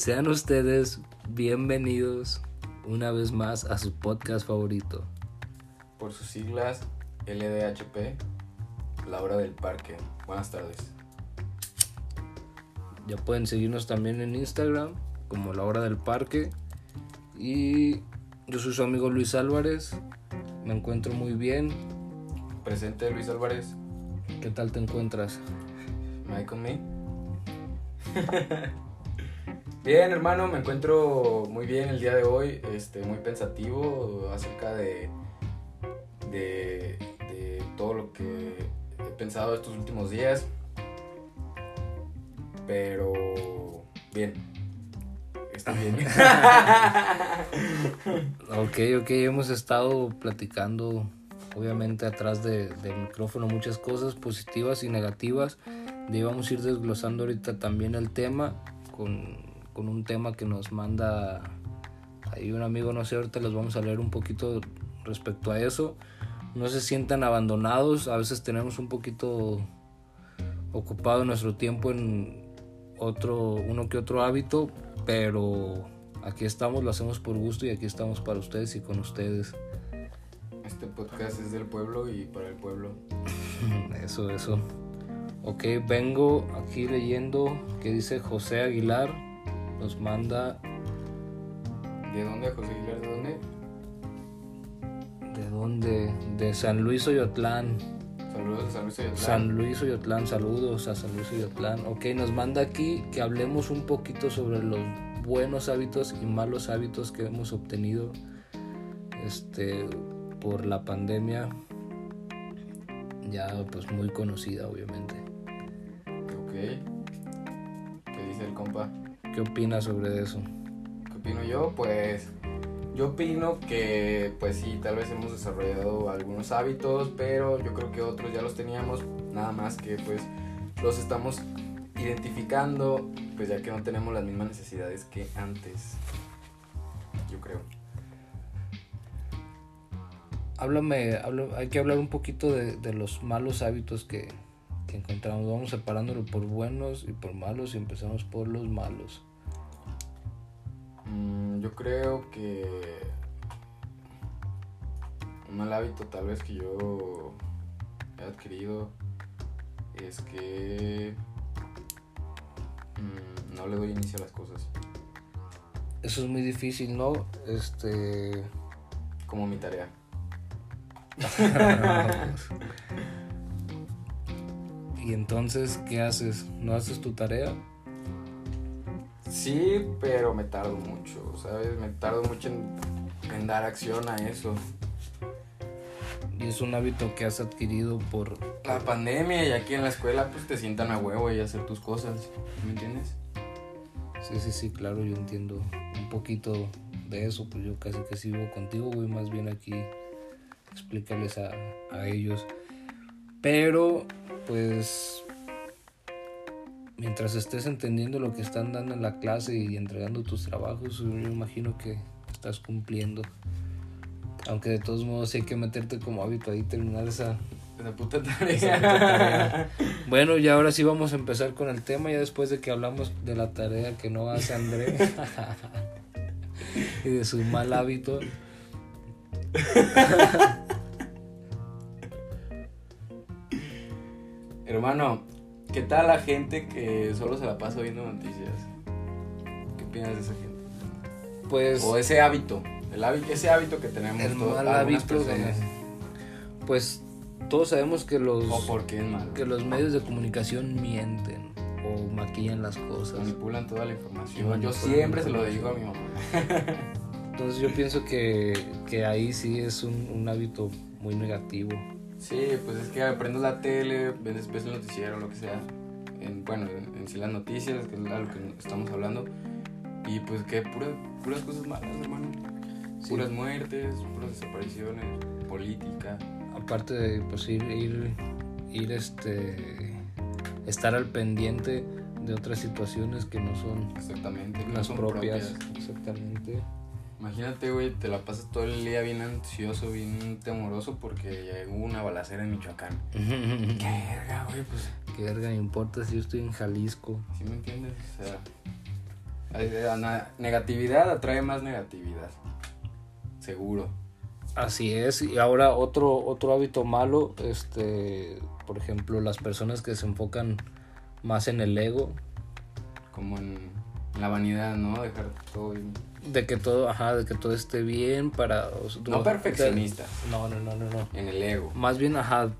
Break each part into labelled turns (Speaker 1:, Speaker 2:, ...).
Speaker 1: Sean ustedes bienvenidos una vez más a su podcast favorito.
Speaker 2: Por sus siglas LDHP, La Hora del Parque. Buenas tardes.
Speaker 1: Ya pueden seguirnos también en Instagram como La Hora del Parque. Y yo soy su amigo Luis Álvarez. Me encuentro muy bien.
Speaker 2: Presente Luis Álvarez.
Speaker 1: ¿Qué tal te encuentras?
Speaker 2: Michael Me. bien, hermano, me encuentro muy bien el día de hoy. Este, muy pensativo acerca de, de, de todo lo que he pensado estos últimos días. Pero bien. Está bien.
Speaker 1: ok, ok, hemos estado platicando, obviamente, atrás de, del micrófono muchas cosas positivas y negativas. Y vamos a ir desglosando ahorita también el tema con, con un tema que nos manda ahí un amigo, no sé, ahorita les vamos a leer un poquito respecto a eso. No se sientan abandonados, a veces tenemos un poquito ocupado nuestro tiempo en otro, uno que otro hábito, pero aquí estamos, lo hacemos por gusto y aquí estamos para ustedes y con ustedes.
Speaker 2: Este podcast es del pueblo y para el pueblo.
Speaker 1: Eso, eso. Ok, vengo aquí leyendo que dice José Aguilar, nos manda...
Speaker 2: ¿De dónde, José Aguilar? ¿De dónde?
Speaker 1: ¿De dónde? De San Luis Oyotlán.
Speaker 2: Saludos a San Luis Oyotlán.
Speaker 1: San Luis Oyotlán, saludos a San Luis Oyotlán. Ok, nos manda aquí que hablemos un poquito sobre los buenos hábitos y malos hábitos que hemos obtenido este, por la pandemia. Ya pues muy conocida obviamente.
Speaker 2: Ok. ¿Qué dice el compa?
Speaker 1: ¿Qué opinas sobre eso?
Speaker 2: ¿Qué opino yo? Pues yo opino que pues sí, tal vez hemos desarrollado algunos hábitos, pero yo creo que otros ya los teníamos, nada más que pues los estamos identificando, pues ya que no tenemos las mismas necesidades que antes. Yo creo.
Speaker 1: Háblame, habla- hay que hablar un poquito de, de los malos hábitos que, que encontramos. Vamos separándolo por buenos y por malos y empezamos por los malos.
Speaker 2: Mm, yo creo que un mal hábito tal vez que yo he adquirido es que mm, no le doy inicio a las cosas.
Speaker 1: Eso es muy difícil, ¿no? Este...
Speaker 2: Como mi tarea.
Speaker 1: y entonces, ¿qué haces? ¿No haces tu tarea?
Speaker 2: Sí, pero me tardo mucho, ¿sabes? Me tardo mucho en, en dar acción a eso.
Speaker 1: Y es un hábito que has adquirido por...
Speaker 2: La pandemia y aquí en la escuela pues te sientan a huevo y hacer tus cosas, ¿me entiendes?
Speaker 1: Sí, sí, sí, claro, yo entiendo un poquito de eso, pues yo casi que sigo contigo, voy más bien aquí explicarles a, a ellos. Pero, pues, mientras estés entendiendo lo que están dando en la clase y entregando tus trabajos, yo imagino que estás cumpliendo. Aunque de todos modos hay que meterte como hábito ahí, terminar esa,
Speaker 2: Esa puta
Speaker 1: esa
Speaker 2: tarea.
Speaker 1: puta tarea. Bueno, y ahora sí vamos a empezar con el tema, ya después de que hablamos de la tarea que no hace André y de su mal hábito.
Speaker 2: Hermano, ¿qué tal la gente que solo se la pasa viendo noticias? ¿Qué opinas de esa gente?
Speaker 1: Pues,
Speaker 2: O ese hábito, el hábito ese hábito que tenemos
Speaker 1: el
Speaker 2: todos-
Speaker 1: mal hábito,
Speaker 2: personas.
Speaker 1: pues todos sabemos que los,
Speaker 2: O porque es malo.
Speaker 1: que los medios de comunicación mienten o maquillan las cosas.
Speaker 2: Manipulan toda la información. Yo siempre se lo digo a mi mamá.
Speaker 1: Entonces yo pienso que, que ahí sí es un, un hábito muy negativo.
Speaker 2: Sí, pues es que aprendes la tele, ves después el noticiero, lo que sea. En, bueno, en, en sí las noticias, que es a lo que estamos hablando. Y pues que puras, puras cosas malas, hermano.
Speaker 1: Sí.
Speaker 2: Puras muertes, puras desapariciones, política.
Speaker 1: aparte de pues ir, ir, ir este estar al pendiente de otras situaciones que no son
Speaker 2: Exactamente. no
Speaker 1: las
Speaker 2: son
Speaker 1: propias, exactamente
Speaker 2: Imagínate, güey, te la pasas todo el día bien ansioso, bien temoroso porque hubo una balacera en Michoacán. Qué verga, güey, pues,
Speaker 1: qué verga me importa si yo estoy en Jalisco
Speaker 2: ¿sí me entiendes? O sea, negatividad atrae más negatividad. Seguro.
Speaker 1: Así es. Y ahora otro, otro hábito malo, este, por ejemplo, las personas que se enfocan más en el ego.
Speaker 2: Como en la vanidad, ¿no? Dejar todo
Speaker 1: De que todo, ajá, de que todo esté bien para...
Speaker 2: no perfeccionista.
Speaker 1: No, no, no, no, no.
Speaker 2: En el ego.
Speaker 1: Más bien, ajá,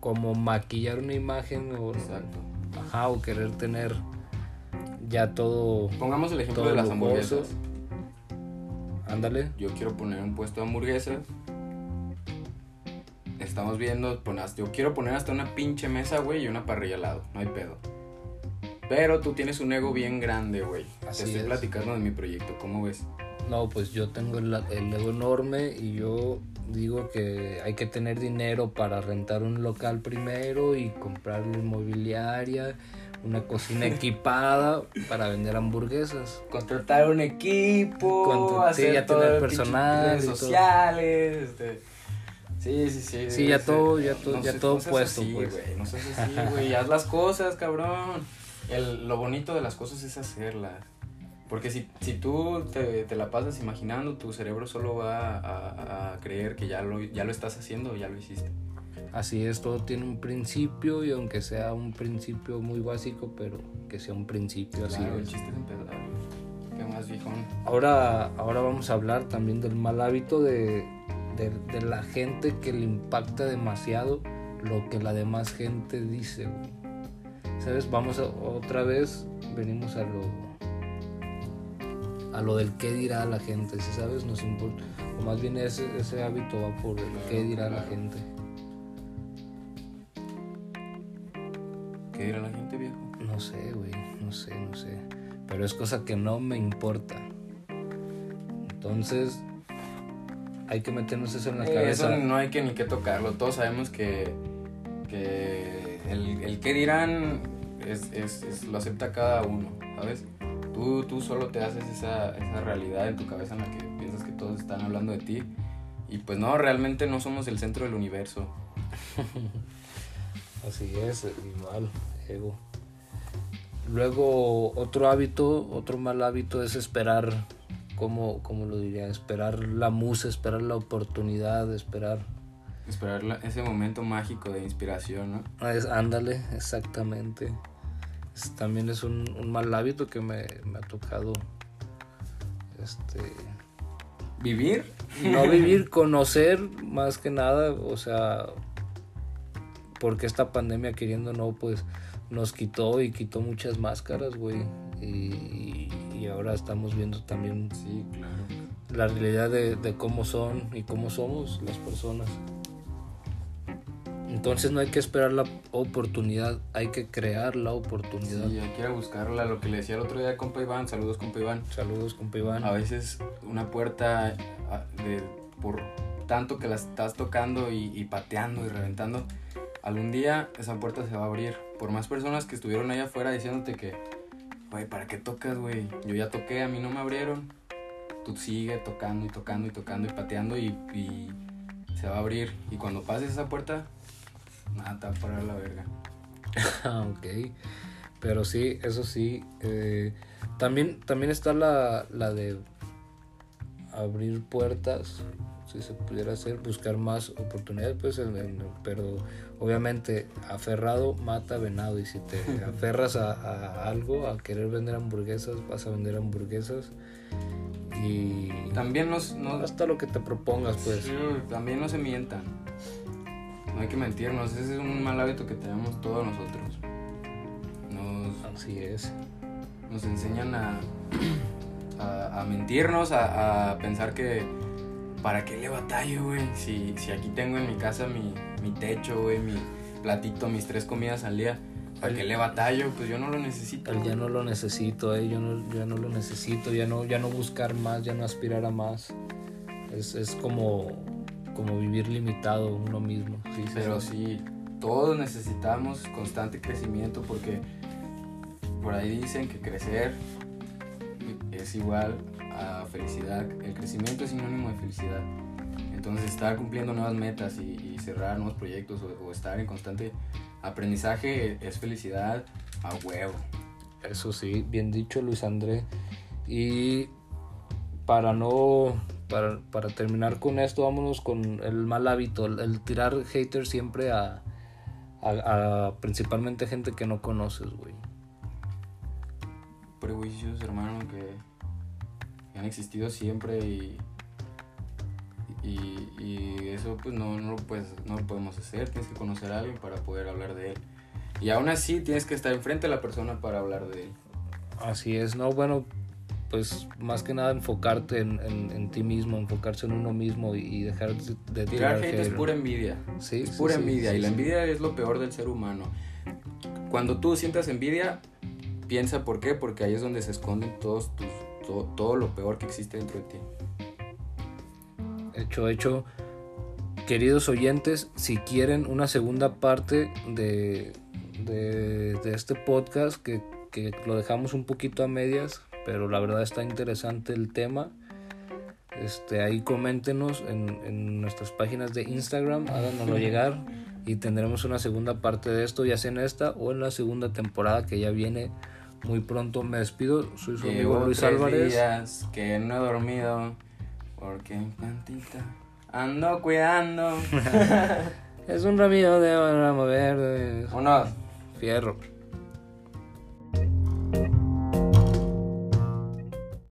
Speaker 1: como maquillar una imagen o...
Speaker 2: Exacto.
Speaker 1: Ajá, o querer tener ya todo...
Speaker 2: Pongamos el ejemplo de las hamburguesas.
Speaker 1: Ándale.
Speaker 2: Yo quiero poner un puesto de hamburguesas. Estamos viendo, yo quiero poner hasta una pinche mesa, güey, y una parrilla al lado. No hay pedo. Pero tú tienes un ego bien grande, güey. Te estoy platicando de mi proyecto, ¿cómo ves?
Speaker 1: No, pues yo tengo el, ego enorme y yo digo que hay que tener dinero para rentar un local primero y comprar inmobiliaria una cocina equipada para vender hamburguesas.
Speaker 2: Contratar un equipo, hacer ya tener personal, sociales, este. Sí, sí, sí.
Speaker 1: Sí, ya todo, ya todo, ya todo puesto, pues.
Speaker 2: no seas así, güey. Haz las cosas, cabrón. El, lo bonito de las cosas es hacerlas. Porque si, si tú te, te, la pasas imaginando, tu cerebro solo va a, a, creer que ya lo, ya lo estás haciendo, ya lo hiciste.
Speaker 1: Así es, todo tiene un principio y aunque sea un principio muy básico, pero que sea un principio así.
Speaker 2: el chiste es empezar. ¿Qué más, viejón?
Speaker 1: Ahora, ahora vamos a hablar también del mal hábito de, de, la gente que le impacta demasiado lo que la demás gente dice, ¿Sabes? Vamos otra vez, venimos a lo a lo del qué dirá la gente, si sabes, nos importa, o más bien ese, ese hábito va por el qué dirá la gente.
Speaker 2: ¿Qué dirá la gente, viejo?
Speaker 1: No sé, güey, no sé, no sé. Pero es cosa que no me importa. Entonces, hay que meternos eso en la cabeza.
Speaker 2: Eso no hay que ni que tocarlo. Todos sabemos que, que el, el que dirán es, es, lo acepta cada uno, ¿sabes? Tú, tú solo te haces esa, esa realidad en tu cabeza en la que piensas que todos están hablando de ti. Y pues no, realmente no somos el centro del universo.
Speaker 1: Así es, igual, ego. Luego, otro hábito, otro mal hábito es esperar, ¿cómo, lo diría? Esperar la musa, esperar la oportunidad, esperar.
Speaker 2: Esperar ese momento mágico de inspiración, ¿no?
Speaker 1: Ah, es, ándale, exactamente. También es un, mal hábito que me, me ha tocado. Este.
Speaker 2: ¿Vivir?
Speaker 1: No vivir, conocer más que nada, o sea, porque esta pandemia queriendo no, pues nos quitó y quitó muchas máscaras, güey. Y, ahora estamos viendo también
Speaker 2: sí, claro.
Speaker 1: la realidad de, cómo son y cómo somos las personas. Entonces no hay que esperar la oportunidad, hay que crear la oportunidad.
Speaker 2: Sí, hay que ir a buscarla. Lo que le decía el otro día a compa Iván, saludos compa Iván.
Speaker 1: Saludos compa Iván.
Speaker 2: A veces una puerta ah, de, por tanto que la estás tocando y pateando y reventando, algún día esa puerta se va a abrir. Por más personas que estuvieron ahí afuera diciéndote que, güey, ¿para qué tocas, güey? Yo ya toqué, a mí no me abrieron. Tú sigue tocando y tocando y tocando y pateando y, se va a abrir. Y cuando pases esa puerta, nada, te va a parar la verga.
Speaker 1: Ah, ok. Pero sí, eso sí. Eh, también, también está la, la de abrir puertas si se pudiera hacer, buscar más oportunidades, pues, pero obviamente aferrado mata venado y si te aferras a, algo, a querer vender hamburguesas, vas a vender hamburguesas y
Speaker 2: también
Speaker 1: hasta lo que te propongas, pues.
Speaker 2: también no se mientan. No hay que mentirnos, ese es un mal hábito que tenemos todos nosotros. Nos,
Speaker 1: Así es.
Speaker 2: Nos enseñan a, a, mentirnos, a pensar que ¿para qué le batallo, güey? Si, si aquí tengo en mi casa mi, mi techo, güey, mi platito, mis tres comidas al día. ¿Para qué le batallo? Pues yo no lo necesito.
Speaker 1: ya no lo necesito, eh, yo no, ya no lo necesito, ya no, ya no buscar más, ya no aspirar a más. Es, es como, como vivir limitado uno mismo.
Speaker 2: Sí, Pero sí, todos necesitamos constante crecimiento porque por ahí dicen que crecer es igual felicidad. El crecimiento es sinónimo de felicidad. Entonces estar cumpliendo nuevas metas y, cerrar nuevos proyectos o, estar en constante aprendizaje es felicidad a huevo.
Speaker 1: Eso sí, bien dicho Luis André. Y para no, para, para terminar con esto, vámonos con el mal hábito, el, el tirar haters siempre a, a, a principalmente gente que no conoces, güey.
Speaker 2: Prejuicios, hermano, que, que han existido siempre y, y, y eso pues no, no, lo puedes, no lo podemos hacer, tienes que conocer a alguien para poder hablar de él. Y aún así tienes que estar enfrente de la persona para hablar de él.
Speaker 1: Así es, no, bueno, pues más que nada enfocarte en, en, en ti mismo, enfocarse en uno mismo y, y dejar de, de
Speaker 2: Tirar hate es
Speaker 1: hate.
Speaker 2: pura envidia.
Speaker 1: Sí,
Speaker 2: es pura
Speaker 1: sí,
Speaker 2: envidia
Speaker 1: sí,
Speaker 2: y la envidia es lo peor del ser humano. Cuando tú sientas envidia, piensa por qué, porque ahí es donde se esconden todos tus, to- todo lo peor que existe dentro de ti.
Speaker 1: Hecho, hecho. Queridos oyentes, si quieren una segunda parte de, de, de este podcast, que, que lo dejamos un poquito a medias, pero la verdad está interesante el tema. Este, ahí coméntenos en, en nuestras páginas de Instagram, háganoslo llegar y tendremos una segunda parte de esto, ya sea en esta o en la segunda temporada que ya viene muy pronto. Me despido, soy su amigo Luis
Speaker 2: tres
Speaker 1: Álvarez.
Speaker 2: días que no he dormido porque plantita ando cuidando.
Speaker 1: Es un ramillo de ramo verde.
Speaker 2: Uno,
Speaker 1: Fierro.